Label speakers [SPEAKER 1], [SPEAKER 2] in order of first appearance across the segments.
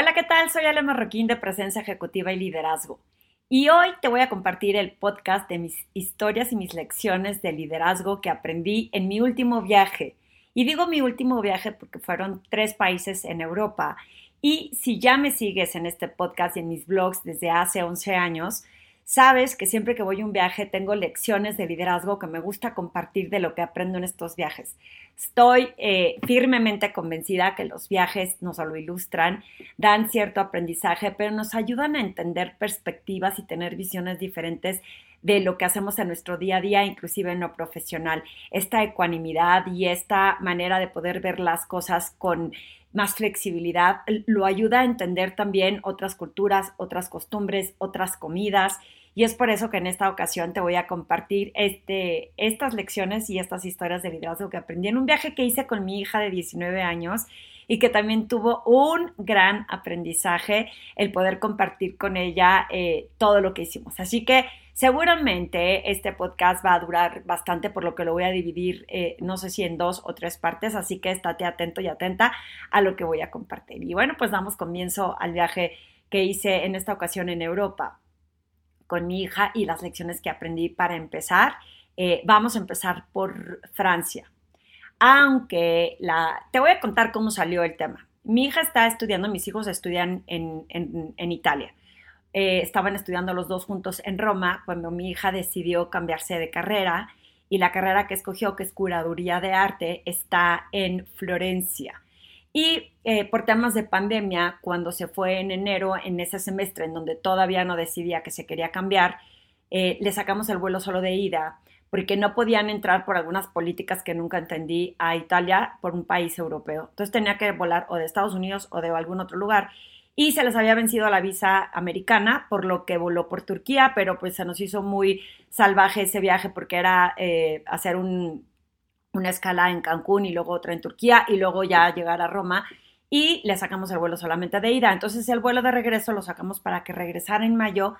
[SPEAKER 1] Hola, ¿qué tal? Soy Ale Marroquín de Presencia Ejecutiva y Liderazgo. Y hoy te voy a compartir el podcast de mis historias y mis lecciones de liderazgo que aprendí en mi último viaje. Y digo mi último viaje porque fueron tres países en Europa. Y si ya me sigues en este podcast y en mis blogs desde hace 11 años, sabes que siempre que voy a un viaje tengo lecciones de liderazgo que me gusta compartir de lo que aprendo en estos viajes. Estoy eh, firmemente convencida que los viajes no solo ilustran, dan cierto aprendizaje, pero nos ayudan a entender perspectivas y tener visiones diferentes de lo que hacemos en nuestro día a día, inclusive en lo profesional. Esta ecuanimidad y esta manera de poder ver las cosas con más flexibilidad lo ayuda a entender también otras culturas, otras costumbres, otras comidas y es por eso que en esta ocasión te voy a compartir este, estas lecciones y estas historias de liderazgo que aprendí en un viaje que hice con mi hija de 19 años y que también tuvo un gran aprendizaje el poder compartir con ella eh, todo lo que hicimos. Así que seguramente este podcast va a durar bastante, por lo que lo voy a dividir, eh, no sé si en dos o tres partes, así que estate atento y atenta a lo que voy a compartir. Y bueno, pues damos comienzo al viaje que hice en esta ocasión en Europa con mi hija y las lecciones que aprendí para empezar. Eh, vamos a empezar por Francia. Aunque la, te voy a contar cómo salió el tema. Mi hija está estudiando, mis hijos estudian en, en, Italia. Eh, estaban estudiando los dos juntos en Roma cuando mi hija decidió cambiarse de carrera y la carrera que escogió, que es curaduría de arte, está en Florencia. Y eh, por temas de pandemia, cuando se fue en enero, en ese semestre en donde todavía no decidía que se quería cambiar, eh, le sacamos el vuelo solo de ida, porque no podían entrar por algunas políticas que nunca entendí a Italia por un país europeo. Entonces tenía que volar o de Estados Unidos o de algún otro lugar. Y se les había vencido la visa americana, por lo que voló por Turquía, pero pues se nos hizo muy salvaje ese viaje porque era eh, hacer un, una escala en Cancún y luego otra en Turquía y luego ya llegar a Roma y le sacamos el vuelo solamente de ida. Entonces el vuelo de regreso lo sacamos para que regresara en mayo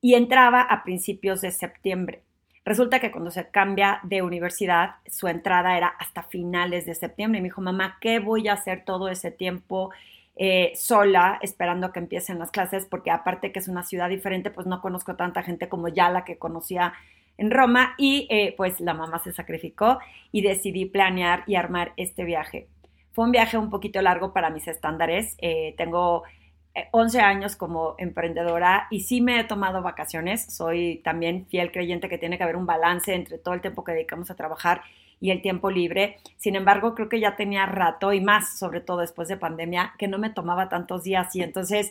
[SPEAKER 1] y entraba a principios de septiembre. Resulta que cuando se cambia de universidad, su entrada era hasta finales de septiembre. Y me dijo, mamá, ¿qué voy a hacer todo ese tiempo eh, sola esperando que empiecen las clases? Porque aparte que es una ciudad diferente, pues no conozco tanta gente como ya la que conocía en Roma y eh, pues la mamá se sacrificó y decidí planear y armar este viaje. Fue un viaje un poquito largo para mis estándares. Eh, tengo 11 eh, años como emprendedora y sí me he tomado vacaciones. Soy también fiel creyente que tiene que haber un balance entre todo el tiempo que dedicamos a trabajar y el tiempo libre. Sin embargo, creo que ya tenía rato y más, sobre todo después de pandemia, que no me tomaba tantos días y entonces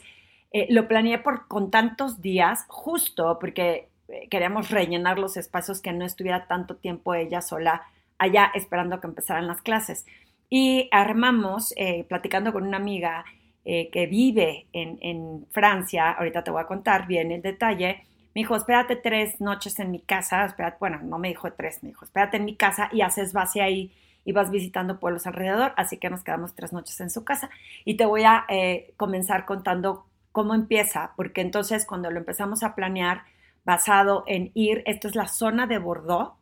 [SPEAKER 1] lo planeé por, con tantos días justo porque queríamos rellenar los espacios que no estuviera tanto tiempo ella sola allá esperando que empezaran las clases. Y armamos, eh, platicando con una amiga eh, que vive en, Francia, ahorita te voy a contar bien el detalle, me dijo, espérate tres noches en mi casa, espérate, bueno, no me dijo tres, me dijo, espérate en mi casa y haces base ahí y vas visitando pueblos alrededor, así que nos quedamos tres noches en su casa. Y te voy a eh, comenzar contando cómo empieza, porque entonces cuando lo empezamos a planear, basado en ir, esto es la zona de Bordeaux,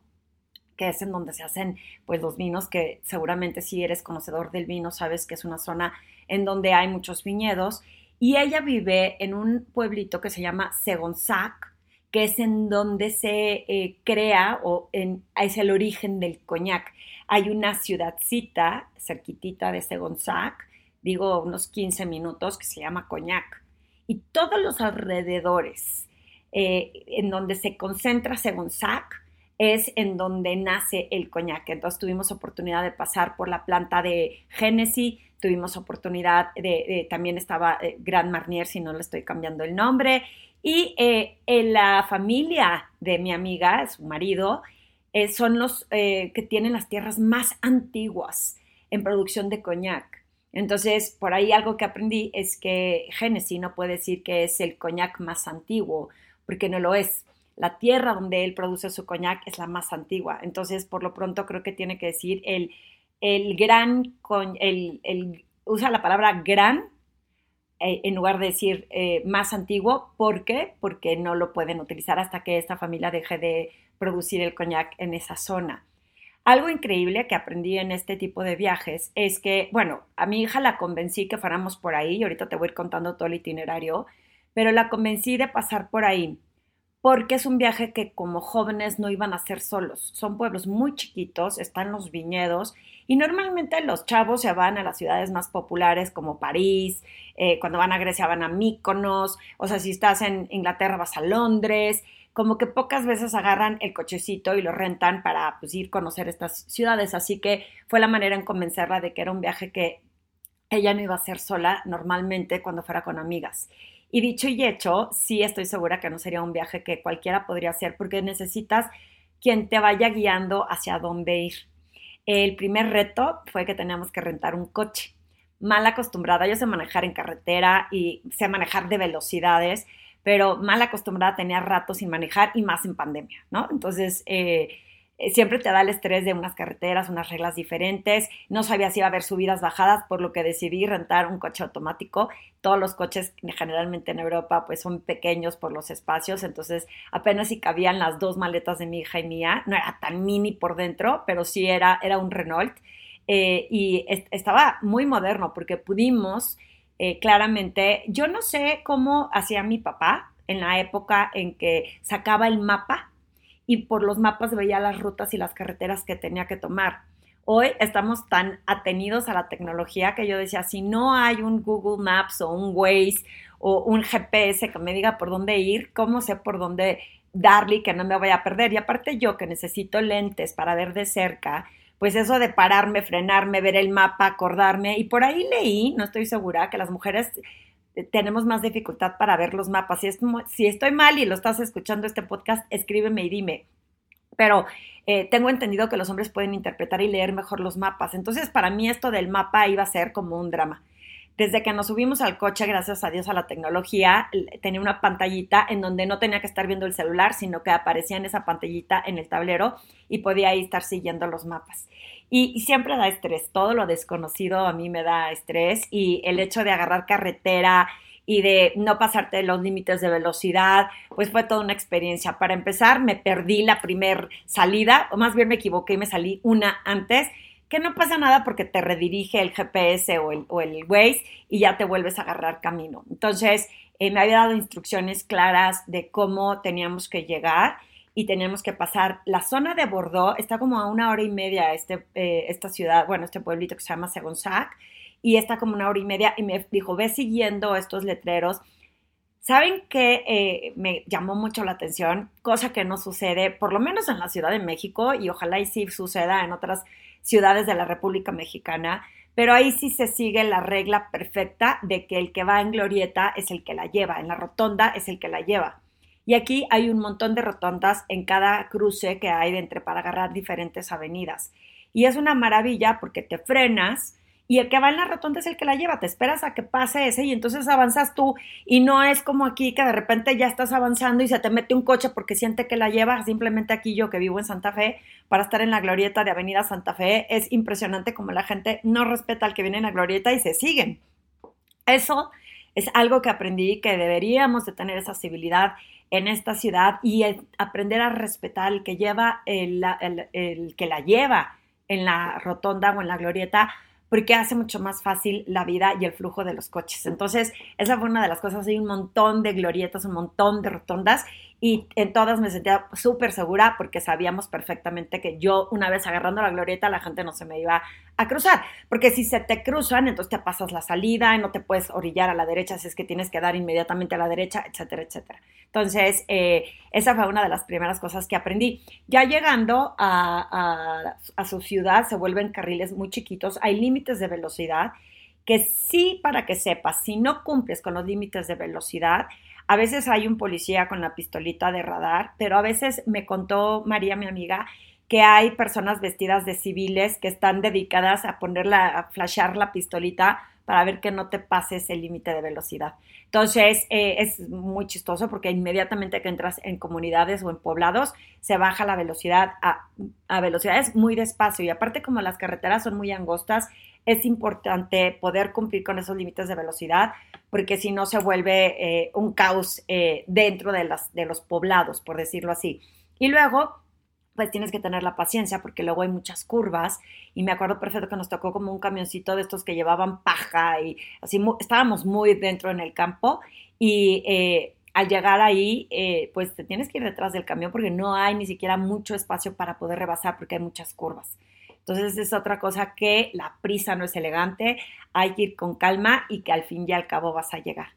[SPEAKER 1] que es en donde se hacen pues los vinos, que seguramente si eres conocedor del vino sabes que es una zona en donde hay muchos viñedos. Y ella vive en un pueblito que se llama Segonzac, que es en donde se eh, crea o en, es el origen del coñac. Hay una ciudadcita cerquitita de Segonzac, digo unos 15 minutos, que se llama Coñac. Y todos los alrededores eh, en donde se concentra según SAC, es en donde nace el coñac. Entonces tuvimos oportunidad de pasar por la planta de Genesis, tuvimos oportunidad de, también estaba eh, Grand Marnier, si no le estoy cambiando el nombre, y eh, en la familia de mi amiga, su marido, son los que tienen las tierras más antiguas en producción de coñac. Entonces, por ahí algo que aprendí es que Genesis no puede decir que es el coñac más antiguo, porque no lo es. La tierra donde él produce su coñac es la más antigua. Entonces, por lo pronto, creo que tiene que decir el, el gran, el, el, usa la palabra gran eh, en lugar de decir eh, más antiguo. ¿Por qué? Porque no lo pueden utilizar hasta que esta familia deje de producir el coñac en esa zona. Algo increíble que aprendí en este tipo de viajes es que, bueno, a mi hija la convencí que fuéramos por ahí, y ahorita te voy a ir contando todo el itinerario, pero la convencí de pasar por ahí porque es un viaje que como jóvenes no iban a hacer solos. Son pueblos muy chiquitos, están los viñedos y normalmente los chavos se van a las ciudades más populares como París, eh, cuando van a Grecia van a Míconos, o sea, si estás en Inglaterra vas a Londres, como que pocas veces agarran el cochecito y lo rentan para pues, ir a conocer estas ciudades. Así que fue la manera en convencerla de que era un viaje que ella no iba a hacer sola normalmente cuando fuera con amigas. Y dicho y hecho, sí estoy segura que no sería un viaje que cualquiera podría hacer porque necesitas quien te vaya guiando hacia dónde ir. El primer reto fue que teníamos que rentar un coche. Mal acostumbrada, yo sé manejar en carretera y sé manejar de velocidades, pero mal acostumbrada tenía rato sin manejar y más en pandemia, ¿no? Entonces, eh, siempre te da el estrés de unas carreteras, unas reglas diferentes. No sabía si iba a haber subidas, bajadas, por lo que decidí rentar un coche automático. Todos los coches generalmente en Europa pues son pequeños por los espacios, entonces apenas si cabían las dos maletas de mi hija y mía. No era tan mini por dentro, pero sí era, era un Renault. Eh, y estaba muy moderno porque pudimos eh, claramente, yo no sé cómo hacía mi papá en la época en que sacaba el mapa y por los mapas veía las rutas y las carreteras que tenía que tomar. Hoy estamos tan atenidos a la tecnología que yo decía, si no hay un Google Maps o un Waze o un GPS que me diga por dónde ir, ¿cómo sé por dónde darle que no me vaya a perder? Y aparte yo que necesito lentes para ver de cerca, pues eso de pararme, frenarme, ver el mapa, acordarme, y por ahí leí, no estoy segura, que las mujeres tenemos más dificultad para ver los mapas. Si, si estoy mal y lo estás escuchando este podcast, escríbeme y dime. Pero eh, tengo entendido que los hombres pueden interpretar y leer mejor los mapas. Entonces, para mí esto del mapa iba a ser como un drama. Desde que nos subimos al coche, gracias a Dios a la tecnología, tenía una pantallita en donde no tenía que estar viendo el celular, sino que aparecía en esa pantallita en el tablero y podía ahí estar siguiendo los mapas. Y, siempre da estrés, todo lo desconocido a mí me da estrés y el hecho de agarrar carretera y de no pasarte los límites de velocidad, pues fue toda una experiencia. Para empezar, me perdí la primer salida, o más bien me equivoqué y me salí una antes, que no pasa nada porque te redirige el GPS o el, o Waze y ya te vuelves a agarrar camino. Entonces, eh, me había dado instrucciones claras de cómo teníamos que llegar y teníamos que pasar. La zona de Bordeaux está como a una hora y media, este, eh, esta ciudad, bueno, este pueblito que se llama Segonzac, y está como una hora y media, y me dijo, ve siguiendo estos letreros. ¿Saben qué eh, me llamó mucho la atención? Cosa que no sucede, por lo menos en la Ciudad de México, y ojalá y sí suceda en otras ciudades de la República Mexicana, pero ahí sí se sigue la regla perfecta de que el que va en glorieta es el que la lleva, en la rotonda es el que la lleva. Y aquí hay un montón de rotondas en cada cruce que hay de entre para agarrar diferentes avenidas. Y es una maravilla porque te frenas y el que va en la rotonda es el que la lleva. Te esperas a que pase ese y entonces avanzas tú y no es como aquí que de repente ya estás avanzando y se te mete un coche porque siente que la lleva. Simplemente aquí yo que vivo en Santa Fe para estar en la glorieta de Avenida Santa Fe es impresionante como la gente no respeta al que viene en la glorieta y se siguen. Eso es algo que aprendí que deberíamos de tener esa civilidad en esta ciudad y aprender a respetar el que lleva, el, el, que la lleva en la rotonda o en la glorieta, porque hace mucho más fácil la vida y el flujo de los coches. Entonces, esa fue una de las cosas. Hay un montón de glorietas, un montón de rotondas y en todas me sentía súper segura porque sabíamos perfectamente que yo una vez agarrando la glorieta la gente no se me iba a cruzar, porque si se te cruzan entonces te pasas la salida y no te puedes orillar a la derecha si es que tienes que dar inmediatamente a la derecha, etcétera, etcétera. Entonces, eh, esa fue una de las primeras cosas que aprendí. Ya llegando a, a su ciudad se vuelven carriles muy chiquitos, hay límites de velocidad que sí, para que sepas, si no cumples con los límites de velocidad, a veces hay un policía con la pistolita de radar, pero a veces me contó María, mi amiga, que hay personas vestidas de civiles que están dedicadas a ponerla, a flashar la pistolita para ver que no te pases el límite de velocidad. Entonces, eh, es muy chistoso porque inmediatamente que entras en comunidades o en poblados, se baja la velocidad a, a velocidades muy despacio. Y aparte, como las carreteras son muy angostas, es importante poder cumplir con esos límites de velocidad porque si no se vuelve eh, un caos eh, dentro de, los poblados, por decirlo así. Y luego, pues tienes que tener la paciencia porque luego hay muchas curvas y me acuerdo perfecto que nos tocó como un camioncito de estos que llevaban paja y así estábamos muy dentro en el campo y eh, al llegar ahí eh, pues te tienes que ir detrás del camión porque no hay ni siquiera mucho espacio para poder rebasar porque hay muchas curvas. Entonces es otra cosa que la prisa no es elegante, hay que ir con calma y que al fin y al cabo vas a llegar.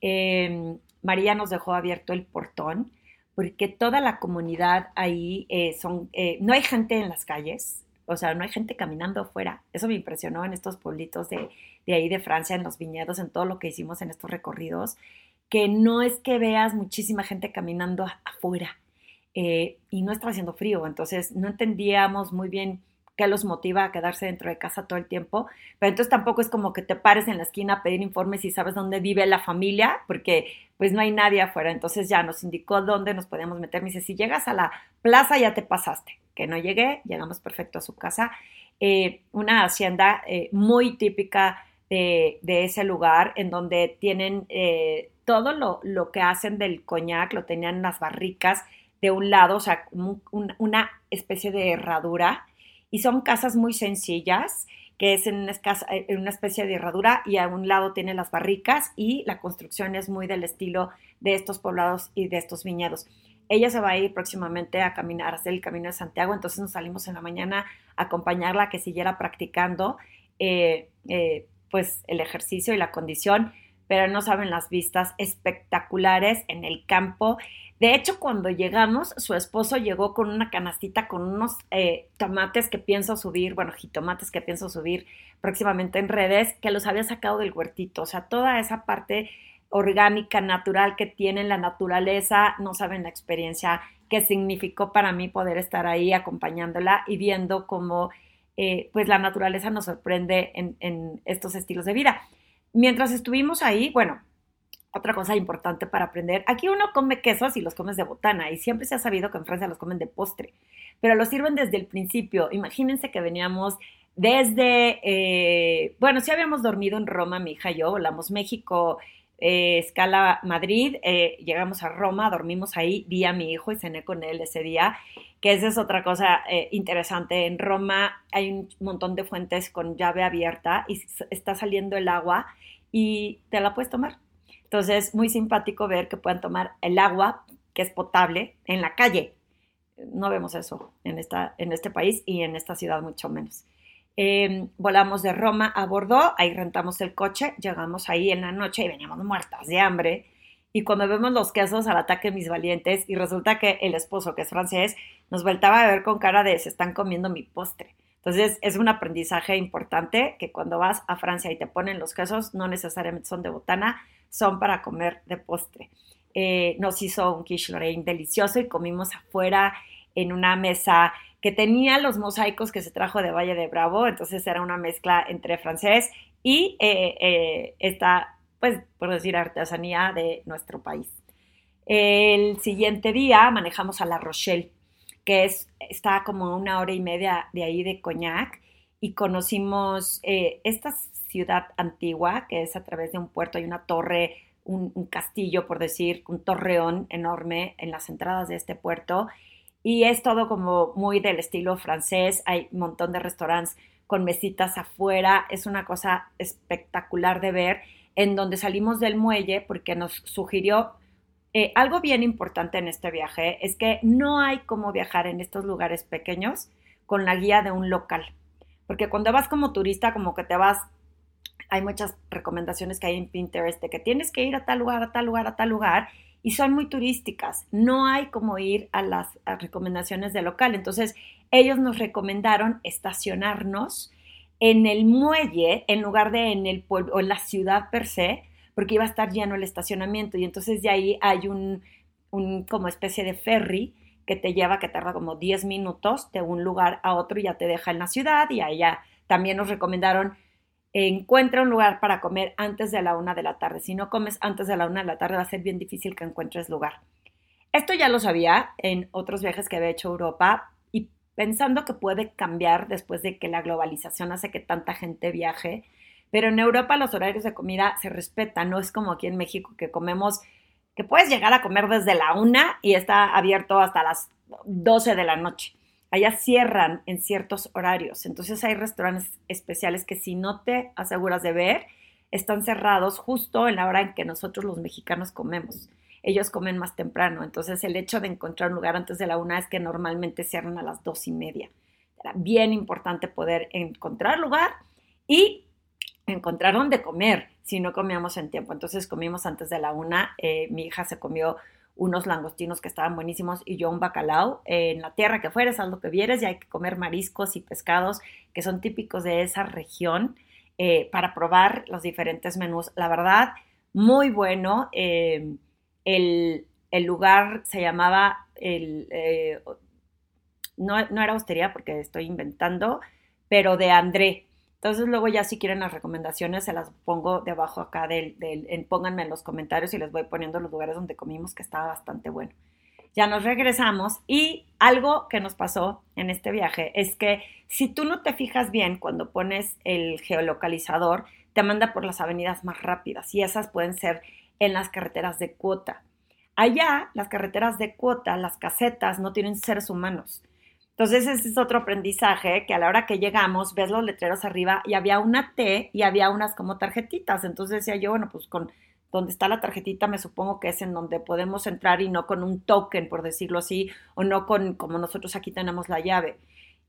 [SPEAKER 1] Em, María nos dejó abierto el portón porque toda la comunidad ahí eh, son, eh, no hay gente en las calles, o sea, no hay gente caminando afuera. Eso me impresionó en estos pueblitos de, ahí de Francia, en los viñedos, en todo lo que hicimos en estos recorridos, que no es que veas muchísima gente caminando afuera eh, y no está haciendo frío, entonces no entendíamos muy bien qué los motiva a quedarse dentro de casa todo el tiempo, pero entonces tampoco es como que te pares en la esquina a pedir informes y sabes dónde vive la familia, porque pues no hay nadie afuera, entonces ya nos indicó dónde nos podíamos meter, me dice, si llegas a la plaza ya te pasaste, que no llegué, llegamos perfecto a su casa, eh, una hacienda eh, muy típica de, ese lugar, en donde tienen eh, todo lo, lo, que hacen del coñac, lo tenían en las barricas de un lado, o sea, una especie de herradura, y son casas muy sencillas, que es en una, en una especie de herradura y a un lado tiene las barricas y la construcción es muy del estilo de estos poblados y de estos viñedos. Ella se va a ir próximamente a caminar, a hacer el camino de Santiago, entonces nos salimos en la mañana a acompañarla, que siguiera practicando eh, eh, pues el ejercicio y la condición, pero no saben las vistas espectaculares en el campo de hecho, cuando llegamos, su esposo llegó con una canastita con unos eh, tomates que pienso subir, bueno, jitomates que pienso subir próximamente en redes, que los había sacado del huertito. O sea, toda esa parte orgánica, natural que tiene la naturaleza, no saben la experiencia que significó para mí poder estar ahí acompañándola y viendo cómo eh, pues la naturaleza nos sorprende en, en estos estilos de vida. Mientras estuvimos ahí, bueno, otra cosa importante para aprender, aquí uno come quesos y los comes de botana y siempre se ha sabido que en Francia los comen de postre, pero los sirven desde el principio. Imagínense que veníamos desde, eh, bueno, sí habíamos dormido en Roma, mi hija y yo, volamos México, eh, escala Madrid, eh, llegamos a Roma, dormimos ahí, vi a mi hijo y cené con él ese día, que esa es otra cosa interesante. En Roma hay un montón de fuentes con llave abierta y está saliendo el agua y te la puedes tomar entonces, muy simpático ver que puedan tomar el agua que es potable en la calle. No vemos eso en, esta, en este país y en esta ciudad mucho menos. Em, volamos de Roma a Bordeaux, ahí rentamos el coche, llegamos ahí en la noche y veníamos muertas de hambre. Y cuando vemos los quesos al ataque mis valientes y resulta que el esposo, que es francés, nos voltaba a ver con cara de se están comiendo mi postre. Entonces es un aprendizaje importante que cuando vas a Francia y te ponen los quesos, no necesariamente son de botana, son para comer de postre. Eh, nos hizo un quiche Lorraine delicioso y comimos afuera en una mesa que tenía los mosaicos que se trajo de Valle de Bravo, entonces era una mezcla entre francés y eh, eh, esta, pues, por decir, artesanía de nuestro país. El siguiente día manejamos a La Rochelle, que es, está como una hora y media de ahí de Coñac, y conocimos esta ciudad antigua, que es a través de un puerto, hay una torre, un, castillo, por decir, un torreón enorme en las entradas de este puerto. Y es todo como muy del estilo francés, hay un montón de restaurantes con mesitas afuera, es una cosa espectacular de ver, en donde salimos del muelle porque nos sugirió eh, algo bien importante en este viaje, es que no hay como viajar en estos lugares pequeños con la guía de un local, porque cuando vas como turista como que te vas hay muchas recomendaciones que hay en Pinterest de que tienes que ir a tal lugar, a tal lugar, a tal lugar, y son muy turísticas. No hay como ir a las recomendaciones del local. Entonces, ellos nos recomendaron estacionarnos en el muelle en lugar de en el pueblo o en la ciudad per se, porque iba a estar lleno el estacionamiento. Y entonces de ahí hay un, un como especie de ferry que te lleva, que tarda como 10 minutos de un lugar a otro y ya te deja en la ciudad. Y allá también nos recomendaron encuentra un lugar para comer antes de la una de la tarde. Si no comes antes de la una de la tarde va a ser bien difícil que encuentres lugar. Esto ya lo sabía en otros viajes que había hecho a Europa y pensando que puede cambiar después de que la globalización hace que tanta gente viaje, pero en Europa los horarios de comida se respetan, no es como aquí en México que comemos, que puedes llegar a comer desde la una y está abierto hasta las 12 de la noche. Allá cierran en ciertos horarios. Entonces hay restaurantes especiales que si no te aseguras de ver, están cerrados justo en la hora en que nosotros los mexicanos comemos. Ellos comen más temprano. Entonces el hecho de encontrar un lugar antes de la una es que normalmente cierran a las dos y media. Era bien importante poder encontrar lugar y encontrar dónde comer si no comíamos en tiempo. Entonces comimos antes de la una. Eh, mi hija se comió unos langostinos que estaban buenísimos y yo un bacalao. en la tierra que fueres, haz lo que vieres y hay que comer mariscos y pescados que son típicos de esa región eh, para probar los diferentes menús. La verdad, muy bueno. Eh, el, lugar se llamaba, el, eh, no, no, era hostería porque estoy inventando, pero de André. Entonces luego ya si quieren las recomendaciones se las pongo debajo acá del, del pónganme en los comentarios y les voy poniendo los lugares donde comimos que estaba bastante bueno. Ya nos regresamos y algo que nos pasó en este viaje es que si tú no te fijas bien cuando pones el geolocalizador, te manda por las avenidas más rápidas y esas pueden ser en las carreteras de cuota. Allá, las carreteras de cuota, las casetas, no tienen seres humanos. Entonces, ese es otro aprendizaje que a la hora que llegamos, ves los letreros arriba y había una T y había unas como tarjetitas. Entonces decía yo, bueno, pues con donde está la tarjetita me supongo que es en donde podemos entrar y no con un token, por decirlo así, o no con como nosotros aquí tenemos la llave.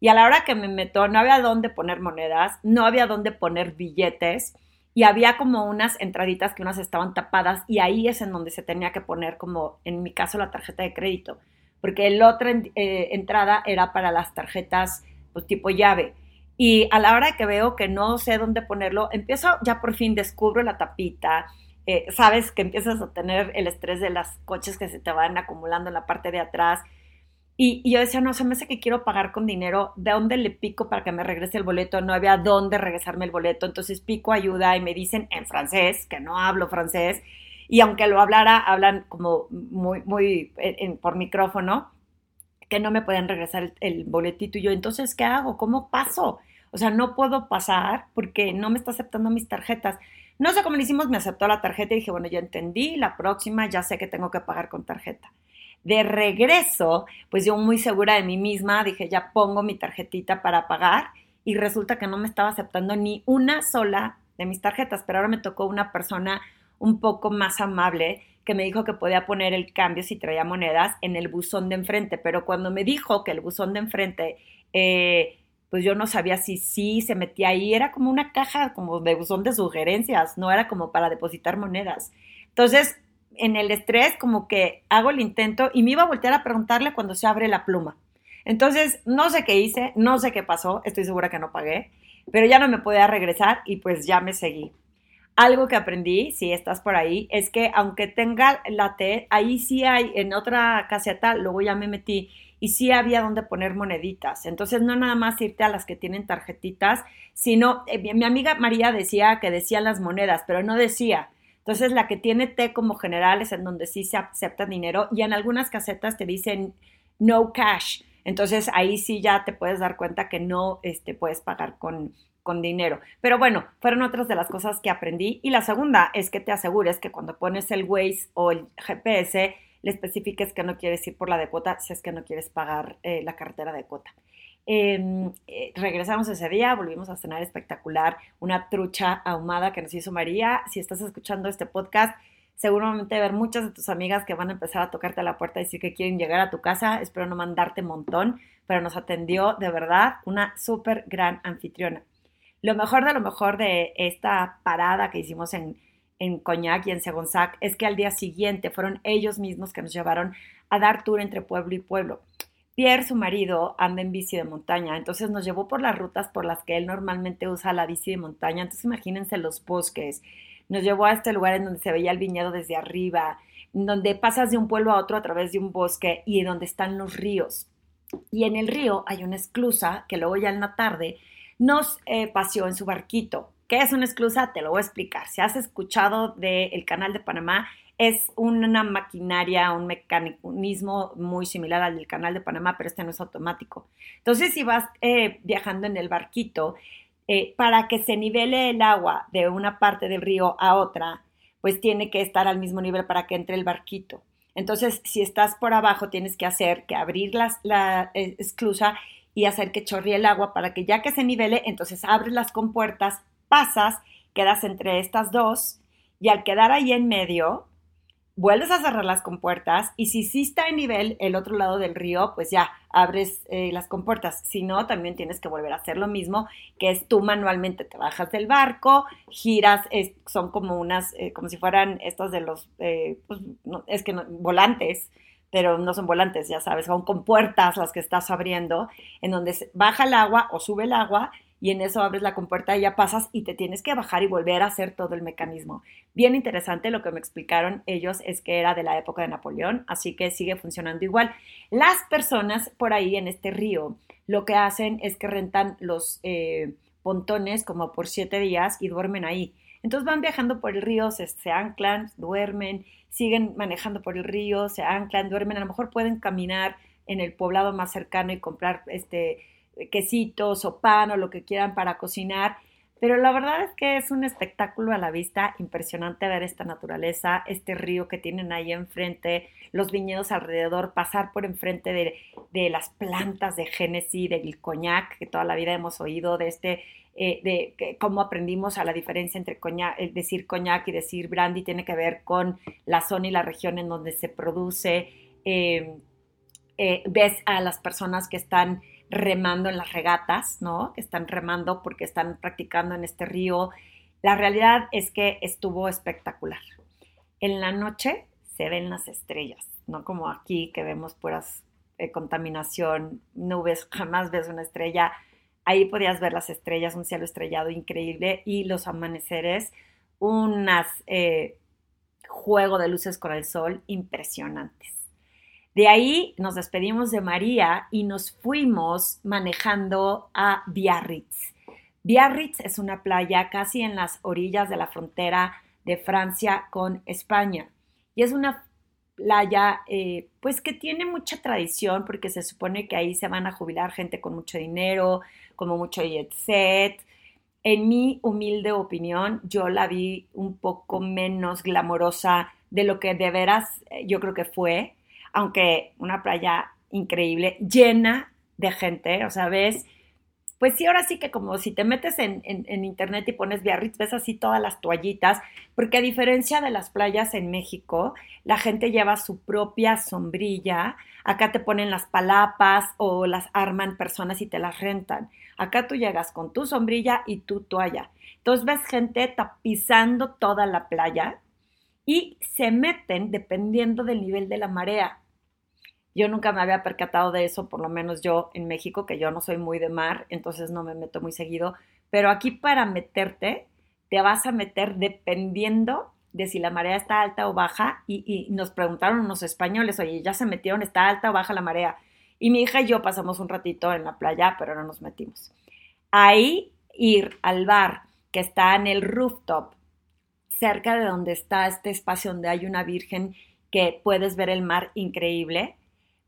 [SPEAKER 1] Y a la hora que me meto, no había dónde poner monedas, no había dónde poner billetes y había como unas entraditas que unas estaban tapadas y ahí es en donde se tenía que poner como, en mi caso, la tarjeta de crédito porque la otra eh, entrada era para las tarjetas pues, tipo llave. Y a la hora que veo que no sé dónde ponerlo, empiezo, ya por fin descubro la tapita, eh, sabes que empiezas a tener el estrés de los coches que se te van acumulando en la parte de atrás. Y, y, yo decía, no, se me hace que quiero pagar con dinero, ¿de dónde le pico para que me regrese el boleto? No había dónde regresarme el boleto, entonces pico ayuda y me dicen en francés, que no hablo francés, y aunque lo hablara, hablan como muy, muy por micrófono, que no me pueden regresar el, boletito. Y yo, entonces, ¿qué hago? ¿Cómo paso? O sea, no puedo pasar porque no me está aceptando mis tarjetas. No sé cómo lo hicimos, me aceptó la tarjeta y dije, bueno, ya entendí, la próxima ya sé que tengo que pagar con tarjeta. De regreso, pues yo muy segura de mí misma, dije, ya pongo mi tarjetita para pagar y resulta que no me estaba aceptando ni una sola de mis tarjetas, pero ahora me tocó una persona un poco más amable que me dijo que podía poner el cambio si traía monedas en el buzón de enfrente, pero cuando me dijo que el buzón de enfrente, eh, pues yo no sabía si sí se metía ahí, era como una caja como de buzón de sugerencias, no era como para depositar monedas. Entonces, en el estrés, como que hago el intento y me iba a voltear a preguntarle cuando se abre la pluma. Entonces, no sé qué hice, no sé qué pasó, estoy segura que no pagué, pero ya no me podía regresar y pues ya me seguí. Algo que aprendí, si estás por ahí, es que aunque tenga la T, ahí sí hay, en otra caseta, luego ya me metí, y sí había donde poner moneditas. Entonces, no nada más irte a las que tienen tarjetitas, sino, eh, mi amiga María decía que decían las monedas, pero no decía. Entonces, la que tiene T como general es en donde sí se acepta dinero, y en algunas casetas te dicen no cash. Entonces, ahí sí ya te puedes dar cuenta que no este, puedes pagar con, con dinero. Pero bueno, fueron otras de las cosas que aprendí. Y la segunda es que te asegures que cuando pones el Waze o el GPS, le especifiques que no quieres ir por la de cuota si es que no quieres pagar eh, la carretera de cuota. Em, eh, regresamos ese día, volvimos a cenar espectacular, una trucha ahumada que nos hizo María. Si estás escuchando este podcast, seguramente ver muchas de tus amigas que van a empezar a tocarte a la puerta y decir que quieren llegar a tu casa. Espero no mandarte montón, pero nos atendió de verdad una súper gran anfitriona. Lo mejor de lo mejor de esta parada que hicimos en, en Coñac y en Segonzac es que al día siguiente fueron ellos mismos que nos llevaron a dar tour entre pueblo y pueblo. Pierre, su marido, anda en bici de montaña, entonces nos llevó por las rutas por las que él normalmente usa la bici de montaña. Entonces imagínense los bosques. Nos llevó a este lugar en donde se veía el viñedo desde arriba, donde pasas de un pueblo a otro a través de un bosque y donde están los ríos. Y en el río hay una esclusa que luego ya en la tarde nos eh, paseó en su barquito. ¿Qué es una esclusa? Te lo voy a explicar. Si has escuchado del canal de Panamá, es una maquinaria, un mecanismo muy similar al del canal de Panamá, pero este no es automático. Entonces, si vas eh, viajando en el barquito, eh, para que se nivele el agua de una parte del río a otra, pues tiene que estar al mismo nivel para que entre el barquito. Entonces, si estás por abajo, tienes que hacer que abrir la eh, esclusa y hacer que chorrie el agua para que ya que se nivele, entonces abres las compuertas, pasas, quedas entre estas dos y al quedar ahí en medio, vuelves a cerrar las compuertas y si sí está en nivel el otro lado del río, pues ya abres eh, las compuertas. Si no, también tienes que volver a hacer lo mismo, que es tú manualmente te bajas del barco, giras, son como unas, eh, como si fueran estos de los, eh, pues, es que volantes, pero no son volantes, ya sabes, son compuertas las que estás abriendo, en donde baja el agua o sube el agua y en eso abres la compuerta y ya pasas y te tienes que bajar y volver a hacer todo el mecanismo. Bien interesante lo que me explicaron ellos es que era de la época de Napoleón, así que sigue funcionando igual. Las personas por ahí en este río lo que hacen es que rentan los eh, pontones como por siete días y duermen ahí. Entonces van viajando por el río, se, se, anclan, duermen, siguen manejando por el río, se anclan, duermen, a lo mejor pueden caminar en el poblado más cercano y comprar este quesitos o pan o lo que quieran para cocinar. Pero la verdad es que es un espectáculo a la vista, impresionante ver esta naturaleza, este río que tienen ahí enfrente, los viñedos alrededor, pasar por enfrente de, las plantas de Génesis, del coñac, que toda la vida hemos oído, de este, eh, de cómo aprendimos a la diferencia entre coñac, decir coñac y decir brandy, tiene que ver con la zona y la región en donde se produce. Eh, eh, ves a las personas que están remando en las regatas, ¿no? Que están remando porque están practicando en este río. La realidad es que estuvo espectacular. En la noche se ven las estrellas, no como aquí que vemos puras eh, contaminación, nubes, jamás ves una estrella. Ahí podías ver las estrellas, un cielo estrellado increíble y los amaneceres, unas eh, juego de luces con el sol impresionantes. De ahí nos despedimos de María y nos fuimos manejando a Biarritz. Biarritz es una playa casi en las orillas de la frontera de Francia con España. Y es una playa eh, pues que tiene mucha tradición porque se supone que ahí se van a jubilar gente con mucho dinero, como mucho jet set. En mi humilde opinión, yo la vi un poco menos glamorosa de lo que de veras eh, yo creo que fue aunque una playa increíble, llena de gente, o sea, ves, pues sí, ahora sí que como si te metes en, internet y pones Biarritz, ves así todas las toallitas, porque a diferencia de las playas en México, la gente lleva su propia sombrilla, acá te ponen las palapas o las arman personas y te las rentan. Acá tú llegas con tu sombrilla y tu toalla. Entonces ves gente tapizando toda la playa y se meten dependiendo del nivel de la marea. Yo nunca me había percatado de eso, por lo menos yo en México, que yo no soy muy de mar, entonces no me meto muy seguido. Pero aquí para meterte, te vas a meter dependiendo de si la marea está alta o baja. Y, nos preguntaron unos españoles, oye, ya se metieron, está alta o baja la marea. Y mi hija y yo pasamos un ratito en la playa, pero no nos metimos. Ahí ir al bar que está en el rooftop, cerca de donde está este espacio donde hay una virgen que puedes ver el mar increíble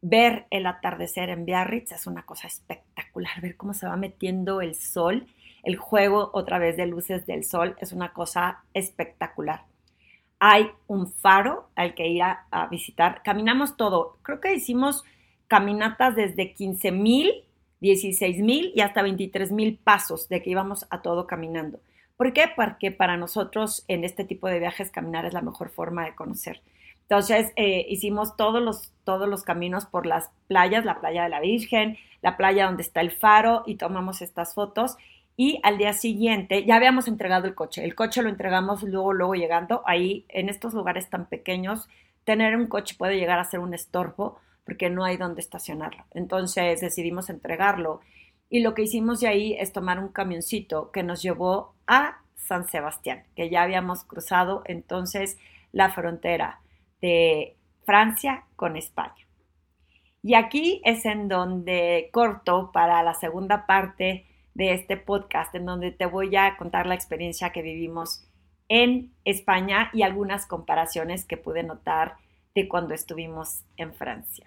[SPEAKER 1] ver el atardecer en Biarritz es una cosa espectacular, ver cómo se va metiendo el sol, el juego otra vez de luces del sol es una cosa espectacular. Hay un faro al que ir a, visitar, caminamos todo, creo que hicimos caminatas desde 15 mil, 16 mil y hasta 23 mil pasos de que íbamos a todo caminando. ¿Por qué? Porque para nosotros en este tipo de viajes caminar es la mejor forma de conocer. Entonces eh, hicimos todos los, todos los caminos por las playas, la playa de la Virgen, la playa donde está el faro y tomamos estas fotos. Y al día siguiente ya habíamos entregado el coche. El coche lo entregamos luego, luego llegando. Ahí, en estos lugares tan pequeños, tener un coche puede llegar a ser un estorbo porque no hay dónde estacionarlo. Entonces decidimos entregarlo. Y lo que hicimos de ahí es tomar un camioncito que nos llevó a San Sebastián, que ya habíamos cruzado entonces la frontera de Francia con España. Y aquí es en donde corto para la segunda parte de este podcast, en donde te voy a contar la experiencia que vivimos en España y algunas comparaciones que pude notar de cuando estuvimos en Francia.